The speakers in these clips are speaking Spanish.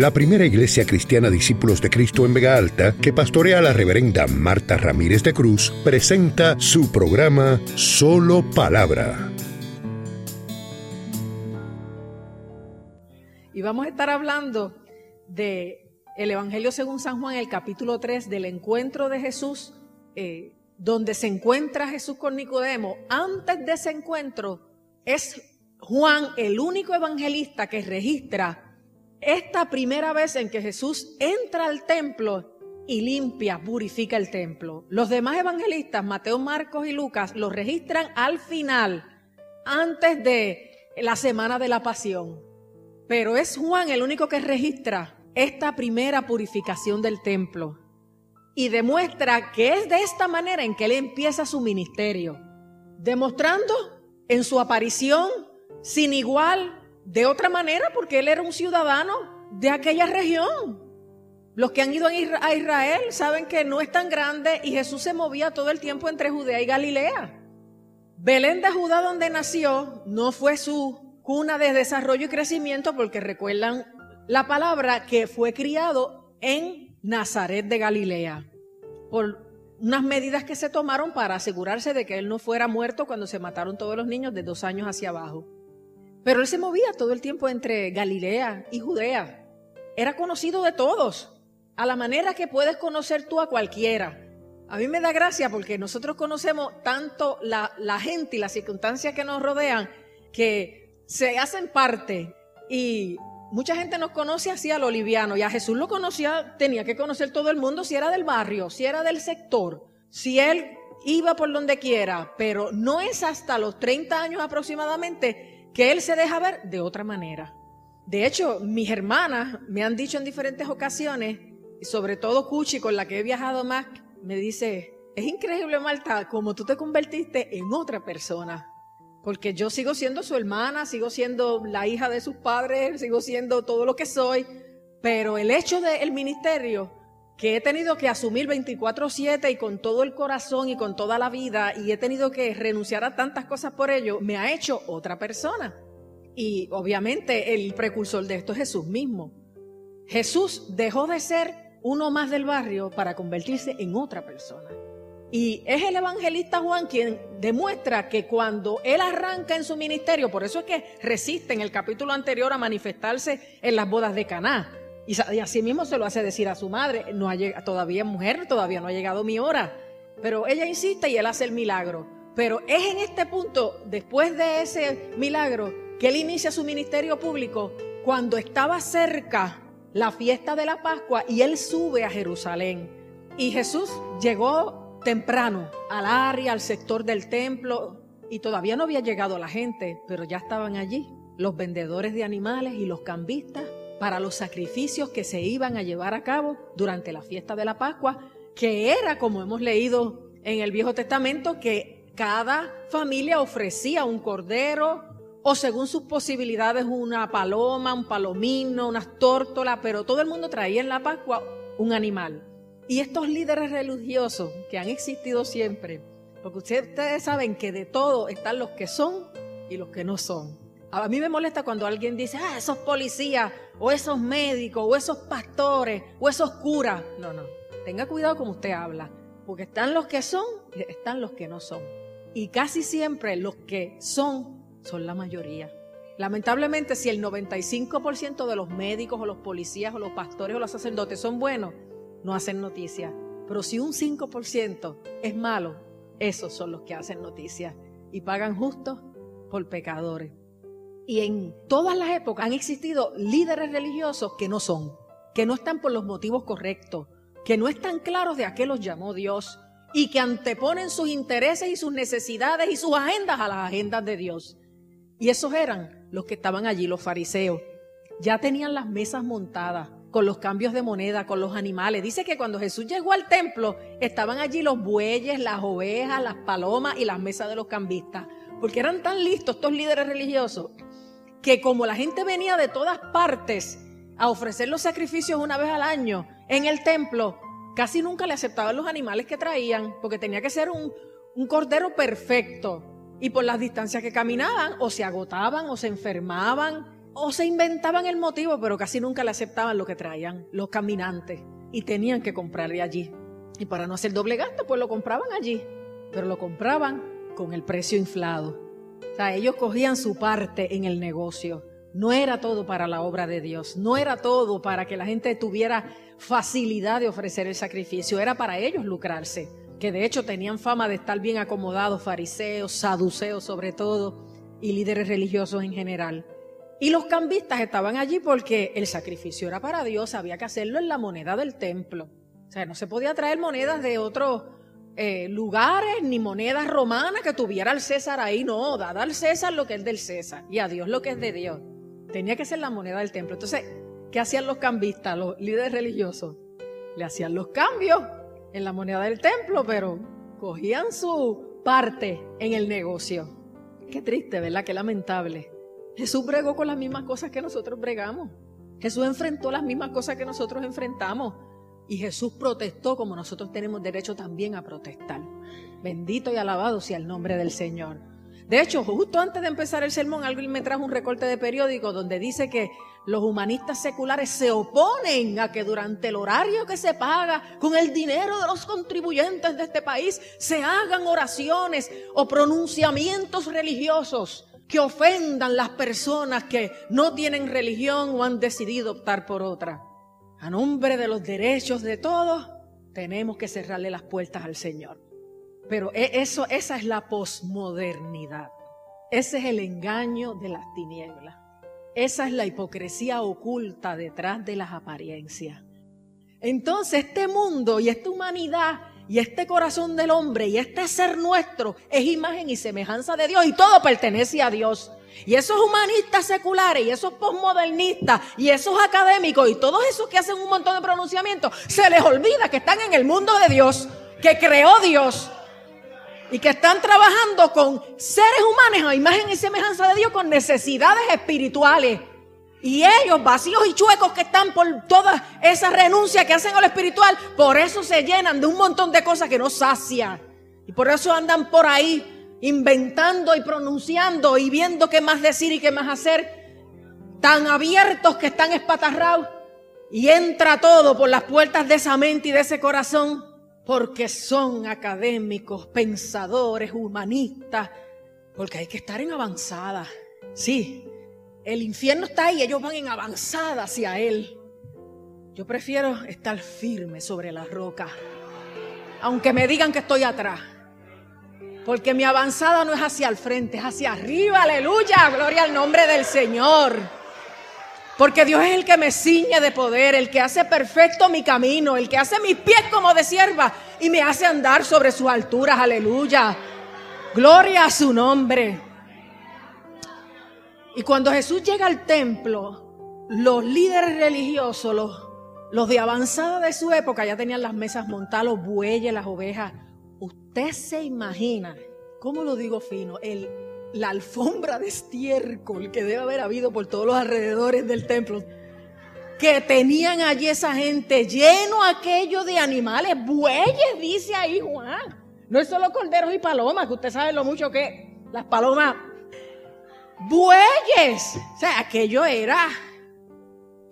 la primera iglesia cristiana Discípulos de Cristo en Vega Alta, que pastorea la reverenda Marta Ramírez de Cruz, presenta su programa Solo Palabra. Y vamos a estar hablando de el Evangelio según San Juan, el capítulo 3, del encuentro de Jesús, eh, donde se encuentra Jesús con Nicodemo. Antes de ese encuentro, es Juan el único evangelista que registra esta primera vez en que Jesús entra al templo y limpia, purifica el templo. Los demás evangelistas, Mateo, Marcos y Lucas, lo registran al final, antes de la semana de la pasión. Pero es Juan el único que registra esta primera purificación del templo y demuestra que es de esta manera en que él empieza su ministerio, demostrando en su aparición sin igual, de otra manera, porque él era un ciudadano de aquella región. Los que han ido a Israel saben que no es tan grande y Jesús se movía todo el tiempo entre Judea y Galilea. Belén de Judá, donde nació, no fue su cuna de desarrollo y crecimiento, porque recuerdan la palabra que fue criado en Nazaret de Galilea, por unas medidas que se tomaron para asegurarse de que él no fuera muerto cuando se mataron todos los niños de dos años hacia abajo. Pero él se movía todo el tiempo entre Galilea y Judea. Era conocido de todos, a la manera que puedes conocer tú a cualquiera. A mí me da gracia porque nosotros conocemos tanto la, gente y las circunstancias que nos rodean que se hacen parte y mucha gente nos conoce así a lo liviano y a Jesús lo conocía, tenía que conocer todo el mundo si era del barrio, si era del sector, si él iba por donde quiera, pero no es hasta los 30 años aproximadamente que él se deja ver de otra manera. De hecho, mis hermanas me han dicho en diferentes ocasiones, y sobre todo Cuchi, con la que he viajado más, me dice, es increíble, Marta, como tú te convertiste en otra persona. Porque yo sigo siendo su hermana, sigo siendo la hija de sus padres, sigo siendo todo lo que soy, pero el hecho del ministerio que he tenido que asumir 24/7 y con todo el corazón y con toda la vida y he tenido que renunciar a tantas cosas por ello, me ha hecho otra persona. Y obviamente el precursor de esto es Jesús mismo. Jesús dejó de ser uno más del barrio para convertirse en otra persona. Y es el evangelista Juan quien demuestra que cuando él arranca en su ministerio, por eso es que resiste en el capítulo anterior a manifestarse en las bodas de Caná, y, así mismo se lo hace decir a su madre, no todavía mujer, todavía no ha llegado mi hora. Pero ella insiste y él hace el milagro. Pero es en este punto, después de ese milagro, que él inicia su ministerio público cuando estaba cerca la fiesta de la Pascua y él sube a Jerusalén. Y Jesús llegó temprano al área, al sector del templo, y todavía no había llegado la gente, pero ya estaban allí los vendedores de animales y los cambistas para los sacrificios que se iban a llevar a cabo durante la fiesta de la Pascua, que era, como hemos leído en el Viejo Testamento, que cada familia ofrecía un cordero o según sus posibilidades una paloma, un palomino, unas tórtolas, pero todo el mundo traía en la Pascua un animal. Y estos líderes religiosos que han existido siempre, porque ustedes saben que de todo están los que son y los que no son. A mí me molesta cuando alguien dice, ah, esos policías, o esos médicos, o esos pastores, o esos curas. No, no. Tenga cuidado como usted habla, porque están los que son están los que no son. Y casi siempre los que son son la mayoría. Lamentablemente, si el 95% de los médicos, o los policías, o los pastores, o los sacerdotes son buenos, no hacen noticia. Pero si un 5% es malo, esos son los que hacen noticia y pagan justo por pecadores. Y en todas las épocas han existido líderes religiosos que no son, que no están por los motivos correctos, que no están claros de a qué los llamó Dios y que anteponen sus intereses y sus necesidades y sus agendas a las agendas de Dios. Y esos eran los que estaban allí, los fariseos. Ya tenían las mesas montadas con los cambios de moneda, con los animales. Dice que cuando Jesús llegó al templo, estaban allí los bueyes, las ovejas, las palomas y las mesas de los cambistas. Porque eran tan listos estos líderes religiosos que como la gente venía de todas partes a ofrecer los sacrificios una vez al año en el templo, casi nunca le aceptaban los animales que traían, porque tenía que ser un, cordero perfecto. Y por las distancias que caminaban, o se agotaban, o se enfermaban, o se inventaban el motivo, pero casi nunca le aceptaban lo que traían los caminantes y tenían que comprarle allí. Y para no hacer doble gasto, pues lo compraban allí, pero lo compraban con el precio inflado. O sea, ellos cogían su parte en el negocio. No era todo para la obra de Dios, no era todo para que la gente tuviera facilidad de ofrecer el sacrificio, era para ellos lucrarse, que de hecho tenían fama de estar bien acomodados, fariseos, saduceos sobre todo, y líderes religiosos en general. Y los cambistas estaban allí porque el sacrificio era para Dios, había que hacerlo en la moneda del templo. O sea, no se podía traer monedas de otros eh, lugares ni monedas romanas que tuviera el César ahí, no, dada al César lo que es del César y a Dios lo que es de Dios. Tenía que ser la moneda del templo. Entonces, ¿qué hacían los cambistas, los líderes religiosos? Le hacían los cambios en la moneda del templo, pero cogían su parte en el negocio. Qué triste, ¿verdad? Qué lamentable. Jesús bregó con las mismas cosas que nosotros bregamos. Jesús enfrentó las mismas cosas que nosotros enfrentamos. Y Jesús protestó como nosotros tenemos derecho también a protestar. Bendito y alabado sea el nombre del Señor. De hecho, justo antes de empezar el sermón, alguien me trajo un recorte de periódico donde dice que los humanistas seculares se oponen a que durante el horario que se paga con el dinero de los contribuyentes de este país se hagan oraciones o pronunciamientos religiosos que ofendan las personas que no tienen religión o han decidido optar por otra. A nombre de los derechos de todos, tenemos que cerrarle las puertas al Señor. Pero e, eso, esa es la posmodernidad. Ese es el engaño de las tinieblas. Esa es la hipocresía oculta detrás de las apariencias. Entonces este mundo y esta humanidad y este corazón del hombre y este ser nuestro es imagen y semejanza de Dios y todo pertenece a Dios. Y esos humanistas seculares y esos posmodernistas y esos académicos y todos esos que hacen un montón de pronunciamientos, se les olvida que están en el mundo de Dios, que creó Dios y que están trabajando con seres humanos a imagen y semejanza de Dios con necesidades espirituales. Y ellos, vacíos y chuecos que están por toda esa renuncia que hacen a lo espiritual, por eso se llenan de un montón de cosas que no sacian. Y por eso andan por ahí inventando y pronunciando y viendo qué más decir y qué más hacer. Tan abiertos que están espatarrados. Y entra todo por las puertas de esa mente y de ese corazón porque son académicos, pensadores, humanistas, porque hay que estar en avanzada. Sí, el infierno está ahí, ellos van en avanzada hacia él. Yo prefiero estar firme sobre la roca, aunque me digan que estoy atrás. Porque mi avanzada no es hacia el frente, es hacia arriba, aleluya, gloria al nombre del Señor. Porque Dios es el que me ciñe de poder, el que hace perfecto mi camino, el que hace mis pies como de sierva y me hace andar sobre sus alturas. Aleluya. Gloria a su nombre. Y cuando Jesús llega al templo, los líderes religiosos, los, los de avanzada de su época, ya tenían las mesas montadas, los bueyes, las ovejas. Usted se imagina, ¿cómo lo digo fino? El la alfombra de estiércol que debe haber habido por todos los alrededores del templo, que tenían allí esa gente lleno aquello de animales, bueyes, dice ahí Juan. No es solo corderos y palomas, que usted sabe lo mucho que las palomas, bueyes. O sea, aquello era,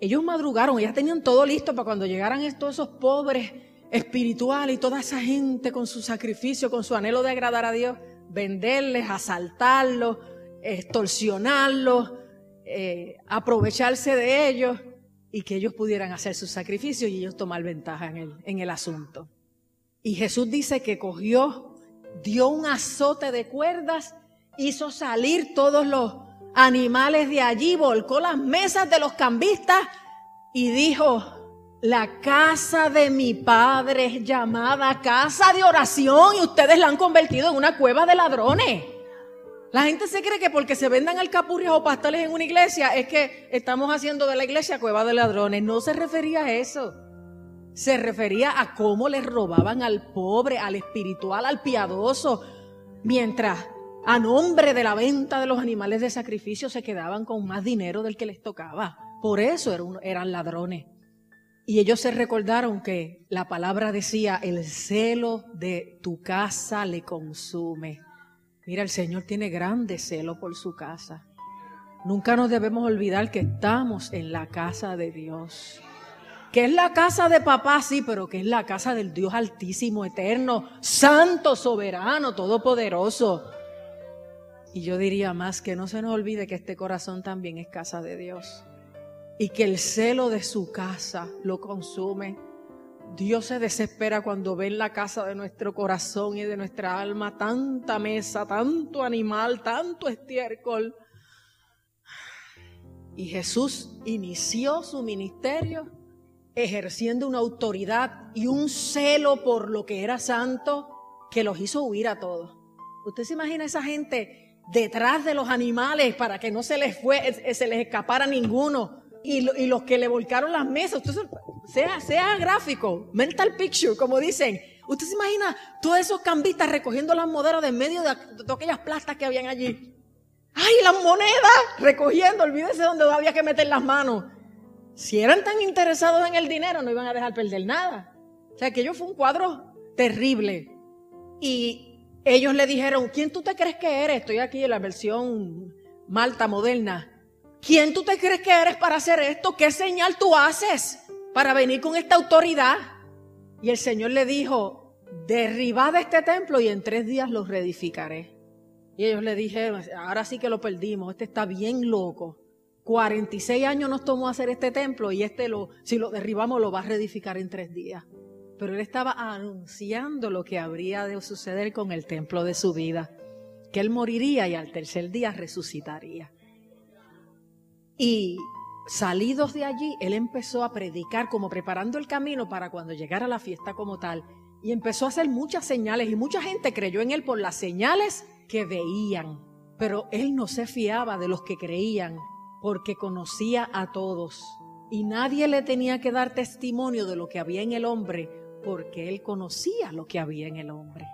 ellos madrugaron, ya tenían todo listo para cuando llegaran todos esos pobres espirituales y toda esa gente con su sacrificio, con su anhelo de agradar a Dios venderles, asaltarlos, extorsionarlos, eh, aprovecharse de ellos y que ellos pudieran hacer sus sacrificios y ellos tomar ventaja en el, en el asunto. Y Jesús dice que cogió, dio un azote de cuerdas, hizo salir todos los animales de allí, volcó las mesas de los cambistas y dijo, la casa de mi padre es llamada casa de oración y ustedes la han convertido en una cueva de ladrones. La gente se cree que porque se vendan alcapurrias o pastales en una iglesia es que estamos haciendo de la iglesia cueva de ladrones. No se refería a eso. Se refería a cómo les robaban al pobre, al espiritual, al piadoso, mientras a nombre de la venta de los animales de sacrificio se quedaban con más dinero del que les tocaba. Por eso eran ladrones. Y ellos se recordaron que la palabra decía, el celo de tu casa le consume. Mira, el Señor tiene grande celo por su casa. nunca nos debemos olvidar que estamos en la casa de Dios. Que es la casa de papá, sí, pero que es la casa del Dios altísimo, eterno, santo, soberano, todopoderoso. Y yo diría más que no se nos olvide que este corazón también es casa de Dios. Y que el celo de su casa lo consume. Dios se desespera cuando ve en la casa de nuestro corazón y de nuestra alma tanta mesa, tanto animal, tanto estiércol. Y Jesús inició su ministerio ejerciendo una autoridad y un celo por lo que era santo que los hizo huir a todos. ¿Usted se imagina esa gente detrás de los animales para que no se les fue, eh, se les escapara ninguno. Y, los que le volcaron las mesas, usted sea, sea gráfico, mental picture, como dicen. Usted se imagina todos esos cambistas recogiendo las monedas de medio de, de aquellas plastas que habían allí. ¡Ay, las monedas! Recogiendo, olvídese donde había que meter las manos. Si eran tan interesados en el dinero, no iban a dejar perder nada. O sea, que ello fue un cuadro terrible. Y ellos le dijeron, ¿quién tú te crees que eres? Estoy aquí en la versión malta moderna. ¿Quién tú te crees que eres para hacer esto? ¿Qué señal tú haces para venir con esta autoridad? Y el Señor le dijo, derribad este templo y en tres días lo reedificaré. Y ellos le dijeron, ahora sí que lo perdimos, este está bien loco. 46 años nos tomó hacer este templo y este lo, si lo derribamos lo va a reedificar en tres días pero él estaba anunciando lo que habría de suceder con el templo de su vida, que él moriría y al tercer día resucitaría. Y salidos de allí, él empezó a predicar como preparando el camino para cuando llegara la fiesta como tal. Y empezó a hacer muchas señales y mucha gente creyó en él por las señales que veían. Pero él no se fiaba de los que creían porque conocía a todos. Y nadie le tenía que dar testimonio de lo que había en el hombre porque él conocía lo que había en el hombre.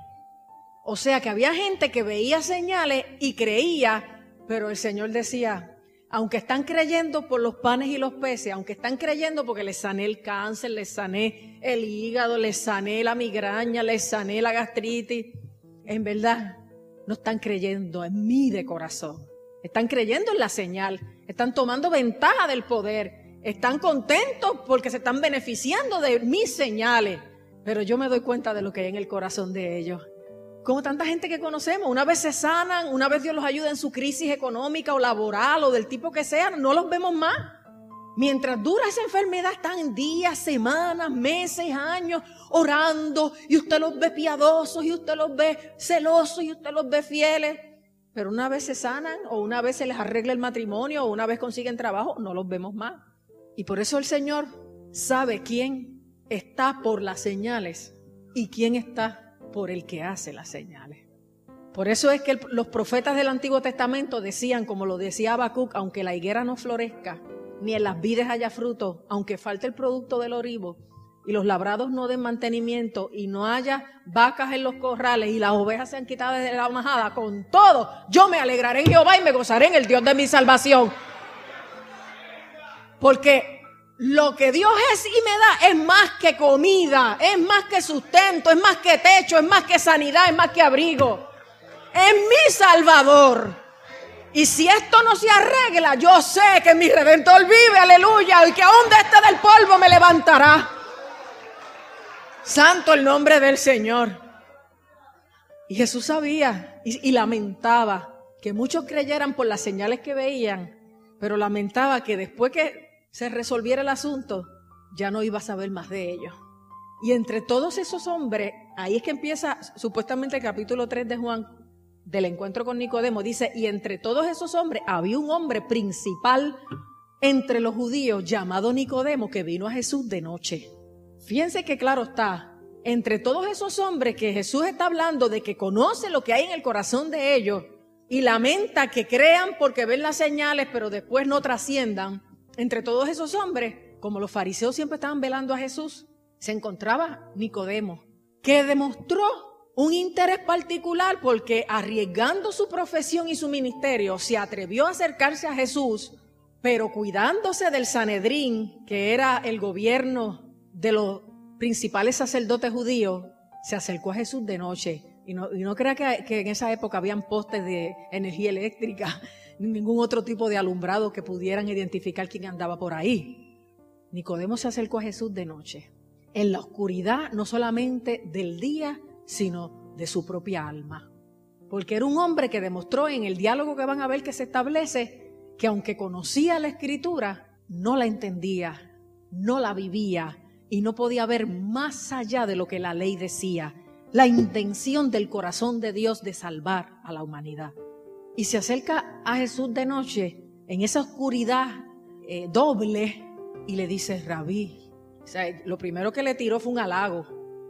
O sea que había gente que veía señales y creía, pero el Señor decía, aunque están creyendo por los panes y los peces, aunque están creyendo porque les sané el cáncer, les sané el hígado, les sané la migraña, les sané la gastritis, en verdad no están creyendo en mí de corazón. Están creyendo en la señal, están tomando ventaja del poder, están contentos porque se están beneficiando de mis señales. Pero yo me doy cuenta de lo que hay en el corazón de ellos. Como tanta gente que conocemos, una vez se sanan, una vez Dios los ayuda en su crisis económica o laboral o del tipo que sea, no los vemos más. Mientras dura esa enfermedad, están días, semanas, meses, años orando y usted los ve piadosos y usted los ve celosos y usted los ve fieles. Pero una vez se sanan o una vez se les arregla el matrimonio o una vez consiguen trabajo, no los vemos más. Y por eso el Señor sabe quién está por las señales y quién está por el que hace las señales. Por eso es que los profetas del Antiguo Testamento decían, como lo decía Habacuc, aunque la higuera no florezca, ni en las vides haya fruto, aunque falte el producto del orivo, y los labrados no den mantenimiento, y no haya vacas en los corrales, y las ovejas se han quitado de la majada, con todo, yo me alegraré en Jehová y me gozaré en el Dios de mi salvación. Porque lo que Dios es y me da es más que comida, es más que sustento, es más que techo, es más que sanidad, es más que abrigo. Es mi Salvador. Y si esto no se arregla, yo sé que mi Redentor vive, aleluya, y que de este del polvo me levantará. Santo el nombre del Señor. Y Jesús sabía y lamentaba que muchos creyeran por las señales que veían, pero lamentaba que después que se resolviera el asunto, ya no iba a saber más de ellos. Y entre todos esos hombres, ahí es que empieza supuestamente el capítulo 3 de Juan, del encuentro con Nicodemo, dice, y entre todos esos hombres había un hombre principal entre los judíos llamado Nicodemo que vino a Jesús de noche. Fíjense que claro está, entre todos esos hombres que Jesús está hablando de que conoce lo que hay en el corazón de ellos y lamenta que crean porque ven las señales pero después no trasciendan, entre todos esos hombres, como los fariseos siempre estaban velando a Jesús, se encontraba Nicodemo, que demostró un interés particular porque arriesgando su profesión y su ministerio, se atrevió a acercarse a Jesús, pero cuidándose del Sanedrín, que era el gobierno de los principales sacerdotes judíos, se acercó a Jesús de noche. Y no, y crea que, que en esa época habían postes de energía eléctrica, ni ningún otro tipo de alumbrado que pudieran identificar quién andaba por ahí. Nicodemo se acercó a Jesús de noche, en la oscuridad no solamente del día, sino de su propia alma. Porque era un hombre que demostró en el diálogo que van a ver que se establece que aunque conocía la escritura, no la entendía, no la vivía y no podía ver más allá de lo que la ley decía, la intención del corazón de Dios de salvar a la humanidad. Y se acerca a Jesús de noche en esa oscuridad eh, doble y le dice, rabí. O sea, lo primero que le tiró fue un halago,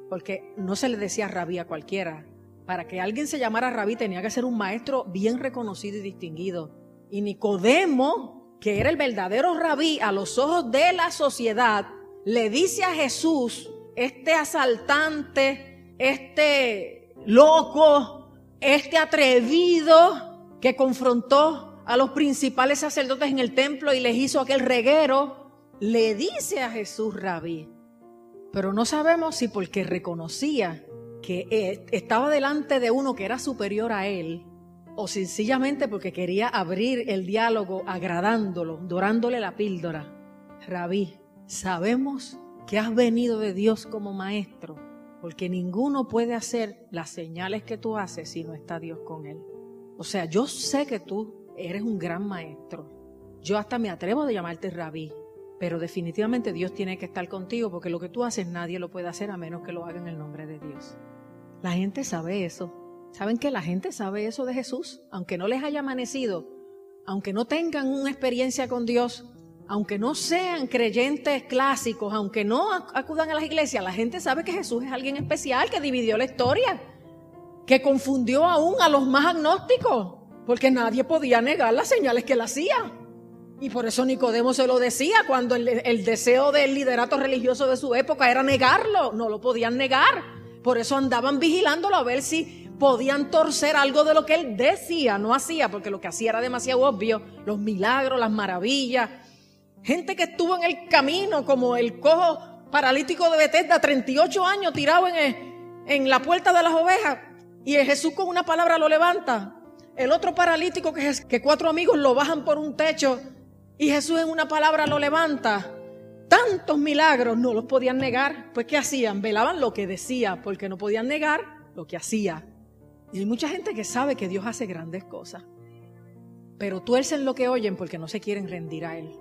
porque no se le decía rabí a cualquiera. Para que alguien se llamara rabí tenía que ser un maestro bien reconocido y distinguido. Y Nicodemo, que era el verdadero rabí a los ojos de la sociedad, le dice a Jesús, este asaltante, este loco, este atrevido que confrontó a los principales sacerdotes en el templo y les hizo aquel reguero, le dice a Jesús rabí. Pero no sabemos si porque reconocía que estaba delante de uno que era superior a él, o sencillamente porque quería abrir el diálogo agradándolo, dorándole la píldora. Rabí, sabemos que has venido de Dios como maestro, porque ninguno puede hacer las señales que tú haces si no está Dios con él. O sea, yo sé que tú eres un gran maestro. Yo hasta me atrevo de llamarte rabí, pero definitivamente Dios tiene que estar contigo porque lo que tú haces nadie lo puede hacer a menos que lo haga en el nombre de Dios. La gente sabe eso. ¿Saben que la gente sabe eso de Jesús? Aunque no les haya amanecido, aunque no tengan una experiencia con Dios, aunque no sean creyentes clásicos, aunque no acudan a las iglesias, la gente sabe que Jesús es alguien especial que dividió la historia, que confundió aún a los más agnósticos, porque nadie podía negar las señales que él hacía. Y por eso Nicodemo se lo decía cuando el, deseo del liderato religioso de su época era negarlo, no lo podían negar. Por eso andaban vigilándolo a ver si podían torcer algo de lo que él decía, no hacía, porque lo que hacía era demasiado obvio, los milagros, las maravillas. Gente que estuvo en el camino, como el cojo paralítico de Bethesda, 38 años tirado en la puerta de las ovejas, y Jesús con una palabra lo levanta. El otro paralítico que, cuatro amigos lo bajan por un techo y Jesús en una palabra lo levanta tantos milagros, no los podían negar. Pues ¿qué hacían? Velaban lo que decía, porque no podían negar lo que hacía. Y hay mucha gente que sabe que Dios hace grandes cosas, pero tuercen lo que oyen porque no se quieren rendir a Él.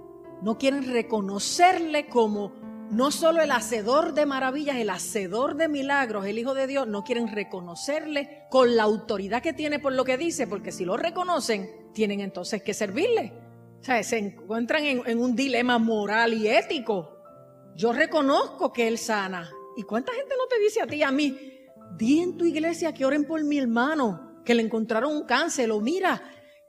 No quieren reconocerle como no solo el hacedor de maravillas, el hacedor de milagros, el Hijo de Dios, no quieren reconocerle con la autoridad que tiene por lo que dice, porque si lo reconocen, tienen entonces que servirle. O sea, se encuentran en, un dilema moral y ético. Yo reconozco que Él sana. ¿Y cuánta gente no te dice a ti, a mí, di en tu iglesia que oren por mi hermano, que le encontraron un cáncer, o mira,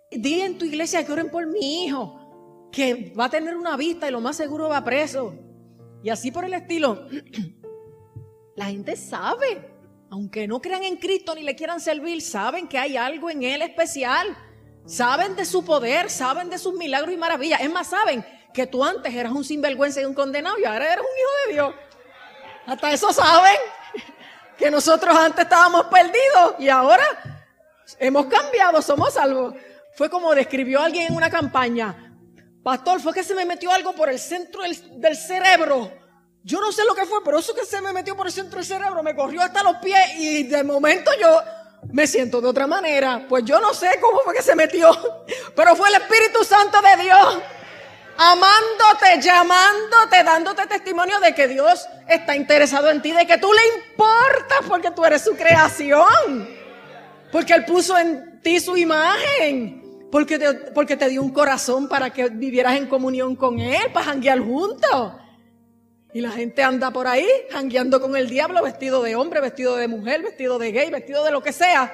di en tu iglesia que oren por mi hijo, que va a tener una vista y lo más seguro va preso. Y así por el estilo. La gente sabe, aunque no crean en Cristo ni le quieran servir, saben que hay algo en Él especial. Saben de su poder, saben de sus milagros y maravillas. Es más, saben que tú antes eras un sinvergüenza y un condenado y ahora eres un hijo de Dios. Hasta eso saben. Que nosotros antes estábamos perdidos y ahora hemos cambiado, somos salvos. Fue como describió alguien en una campaña. Pastor, fue que se me metió algo por el centro del, cerebro. Yo no sé lo que fue, pero eso que se me metió por el centro del cerebro me corrió hasta los pies y de momento yo me siento de otra manera. Pues yo no sé cómo fue que se metió, pero fue el Espíritu Santo de Dios amándote, llamándote, dándote testimonio de que Dios está interesado en ti, de que tú le importas porque tú eres su creación, porque Él puso en ti su imagen, porque te, porque te dio un corazón para que vivieras en comunión con Él, para janguear juntos. Y la gente anda por ahí jangueando con el diablo, vestido de hombre, vestido de mujer, vestido de gay, vestido de lo que sea.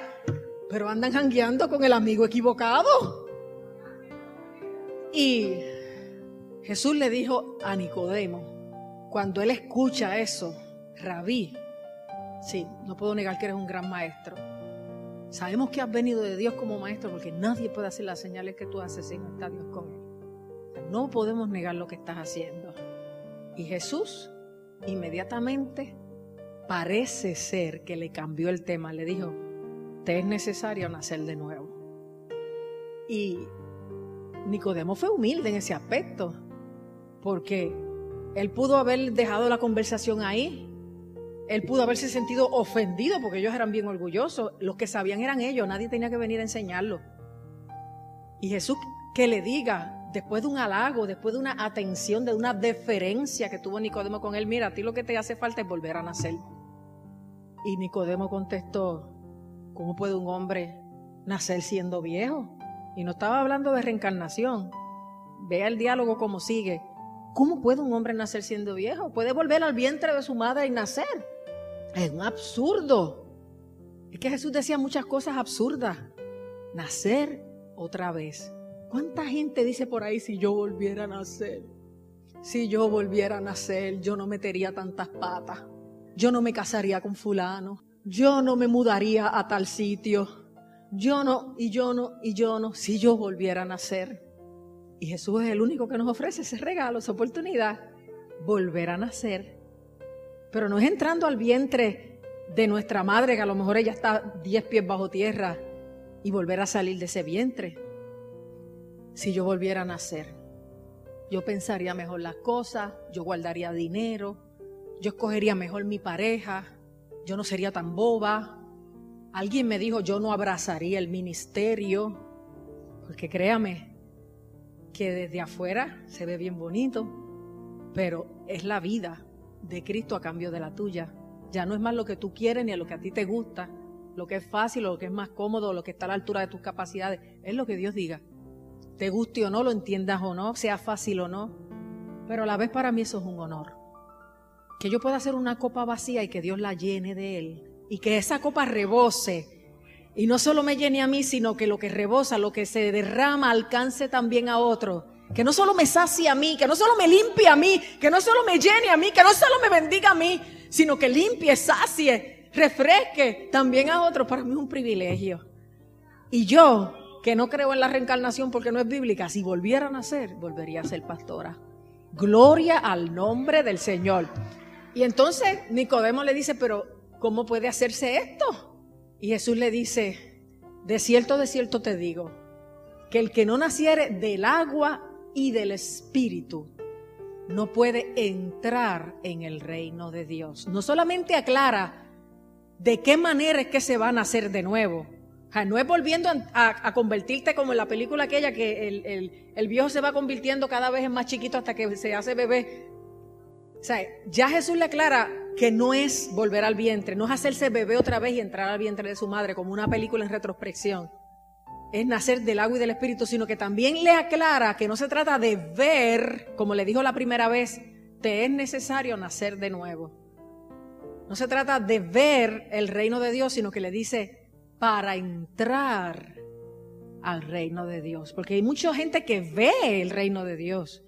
Pero andan jangueando con el amigo equivocado. Y Jesús le dijo a Nicodemo, cuando él escucha eso, rabí, sí, no puedo negar que eres un gran maestro. Sabemos que has venido de Dios como maestro porque nadie puede hacer las señales que tú haces sin estar Dios con él. No podemos negar lo que estás haciendo. Y Jesús inmediatamente parece ser que le cambió el tema. Le dijo, te es necesario nacer de nuevo. Y Nicodemo fue humilde en ese aspecto, porque él pudo haber dejado la conversación ahí. Él pudo haberse sentido ofendido porque ellos eran bien orgullosos. Los que sabían eran ellos, nadie tenía que venir a enseñarlo. Y Jesús que le diga, después de un halago, después de una atención, de una deferencia que tuvo Nicodemo con él, mira, a ti lo que te hace falta es volver a nacer. Y Nicodemo contestó, ¿cómo puede un hombre nacer siendo viejo? Y no estaba hablando de reencarnación. Vea el diálogo como sigue. ¿Cómo puede un hombre nacer siendo viejo? Puede volver al vientre de su madre y nacer. Es un absurdo. Es que Jesús decía muchas cosas absurdas. Nacer otra vez. ¿Cuánta gente dice por ahí si yo volviera a nacer? Si yo volviera a nacer, yo no metería tantas patas. Yo no me casaría con fulano. Yo no me mudaría a tal sitio. Yo no, y yo no, y yo no, si yo volviera a nacer. Y Jesús es el único que nos ofrece ese regalo, esa oportunidad, volver a nacer. Pero no es entrando al vientre de nuestra madre, que a lo mejor ella está diez pies bajo tierra, y volver a salir de ese vientre. Si yo volviera a nacer, yo pensaría mejor las cosas, yo guardaría dinero, yo escogería mejor mi pareja, yo no sería tan boba. Alguien me dijo, yo no abrazaría el ministerio, porque créame, que desde afuera se ve bien bonito, pero es la vida de Cristo a cambio de la tuya. Ya no es más lo que tú quieres ni a lo que a ti te gusta, lo que es fácil o lo que es más cómodo, lo que está a la altura de tus capacidades. Es lo que Dios diga. Te guste o no, lo entiendas o no, sea fácil o no. Pero a la vez para mí eso es un honor. Que yo pueda hacer una copa vacía y que Dios la llene de Él. Y que esa copa rebose y no solo me llene a mí, sino que lo que rebosa, lo que se derrama, alcance también a otro. Que no solo me sacie a mí, que no solo me limpie a mí, que no solo me llene a mí, que no solo me bendiga a mí, sino que limpie, sacie, refresque también a otros. Para mí es un privilegio. Y yo, que no creo en la reencarnación porque no es bíblica, si volviera a nacer, volvería a ser pastora. Gloria al nombre del Señor. Y entonces Nicodemo le dice, pero ¿cómo puede hacerse esto? Y Jesús le dice, de cierto, de cierto te digo, que el que no naciere del agua y del espíritu no puede entrar en el reino de Dios. No solamente aclara de qué manera es que se va a nacer de nuevo. no es volviendo a, convertirte como en la película aquella que el, el viejo se va convirtiendo cada vez en más chiquito hasta que se hace bebé. O sea, ya Jesús le aclara que no es volver al vientre, no es hacerse bebé otra vez y entrar al vientre de su madre como una película en retrospección. Es nacer del agua y del espíritu, sino que también le aclara que no se trata de ver, como le dijo la primera vez, te es necesario nacer de nuevo. No se trata de ver el reino de Dios, sino que le dice para entrar al reino de Dios. Porque hay mucha gente que ve el reino de Dios,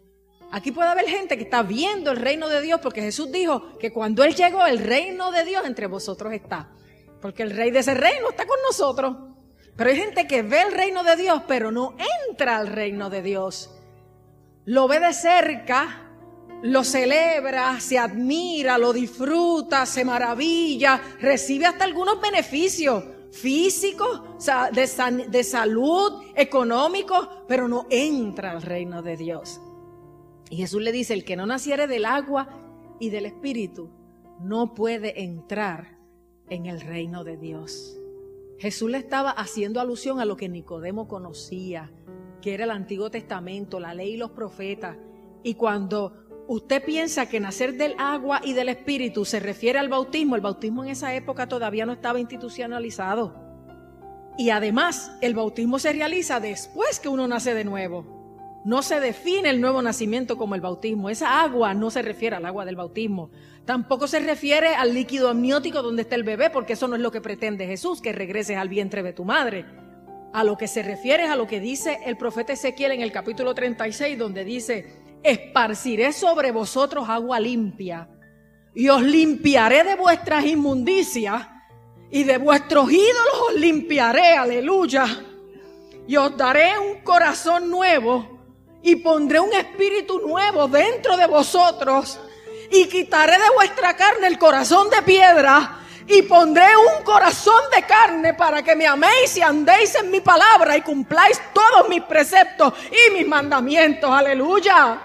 Aquí puede haber gente que está viendo el reino de Dios porque Jesús dijo que cuando Él llegó, el reino de Dios entre vosotros está. Porque el rey de ese reino está con nosotros. Pero hay gente que ve el reino de Dios, pero no entra al reino de Dios. Lo ve de cerca, lo celebra, se admira, lo disfruta, se maravilla, recibe hasta algunos beneficios físicos, de, de salud, económicos, pero no entra al reino de Dios. Y Jesús le dice, el que no naciere del agua y del espíritu no puede entrar en el reino de Dios. Jesús le estaba haciendo alusión a lo que Nicodemo conocía, que era el Antiguo Testamento, la ley y los profetas. Y cuando usted piensa que nacer del agua y del espíritu se refiere al bautismo, el bautismo en esa época todavía no estaba institucionalizado. Y además, el bautismo se realiza después que uno nace de nuevo. No se define el nuevo nacimiento como el bautismo. Esa agua no se refiere al agua del bautismo. Tampoco se refiere al líquido amniótico donde está el bebé, porque eso no es lo que pretende Jesús, que regreses al vientre de tu madre. A lo que se refiere es a lo que dice el profeta Ezequiel en el capítulo 36, donde dice, esparciré sobre vosotros agua limpia y os limpiaré de vuestras inmundicias y de vuestros ídolos os limpiaré, aleluya. Y os daré un corazón nuevo y pondré un espíritu nuevo dentro de vosotros y quitaré de vuestra carne el corazón de piedra y pondré un corazón de carne para que me améis y andéis en mi palabra y cumpláis todos mis preceptos y mis mandamientos. Aleluya.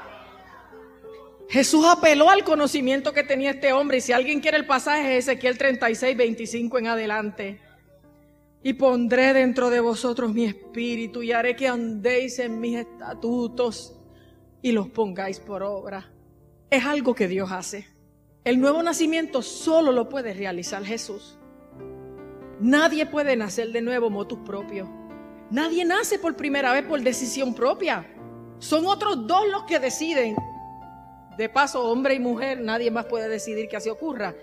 Jesús apeló al conocimiento que tenía este hombre y si alguien quiere el pasaje es Ezequiel 36, 25 en adelante. Y pondré dentro de vosotros mi espíritu y haré que andéis en mis estatutos y los pongáis por obra. Es algo que Dios hace. El nuevo nacimiento solo lo puede realizar Jesús. Nadie puede nacer de nuevo motus propio. Nadie nace por primera vez por decisión propia. Son otros dos los que deciden. De paso, hombre y mujer, nadie más puede decidir que así ocurra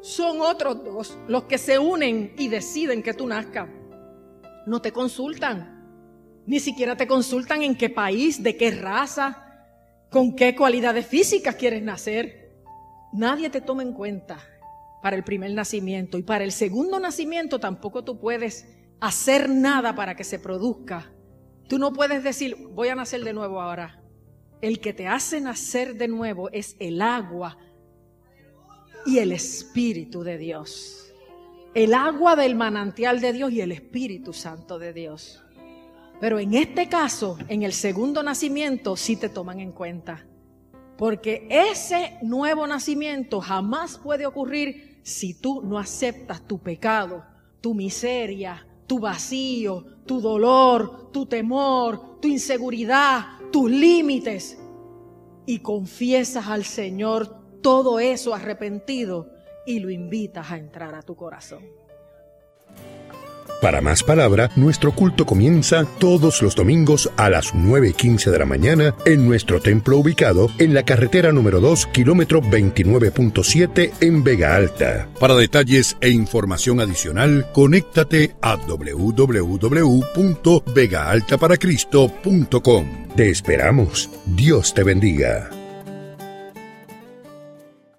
son otros dos los que se unen y deciden que tú nazcas. No te consultan. Ni siquiera te consultan en qué país, de qué raza, con qué cualidades físicas quieres nacer. Nadie te toma en cuenta para el primer nacimiento y para el segundo nacimiento tampoco tú puedes hacer nada para que se produzca. Tú no puedes decir, voy a nacer de nuevo ahora. El que te hace nacer de nuevo es el agua y el Espíritu de Dios. El agua del manantial de Dios y el Espíritu Santo de Dios. Pero en este caso, en el segundo nacimiento, sí te toman en cuenta. Porque ese nuevo nacimiento jamás puede ocurrir si tú no aceptas tu pecado, tu miseria, tu vacío, tu dolor, tu temor, tu inseguridad, tus límites y confiesas al Señor todo eso arrepentido y lo invitas a entrar a tu corazón. Para más palabra, nuestro culto comienza todos los domingos a las 9 y 15 de la mañana en nuestro templo ubicado en la carretera número 2, kilómetro 29.7 en Vega Alta. Para detalles e información adicional, conéctate a www.vegaaltaparacristo.com. Te esperamos. Dios te bendiga.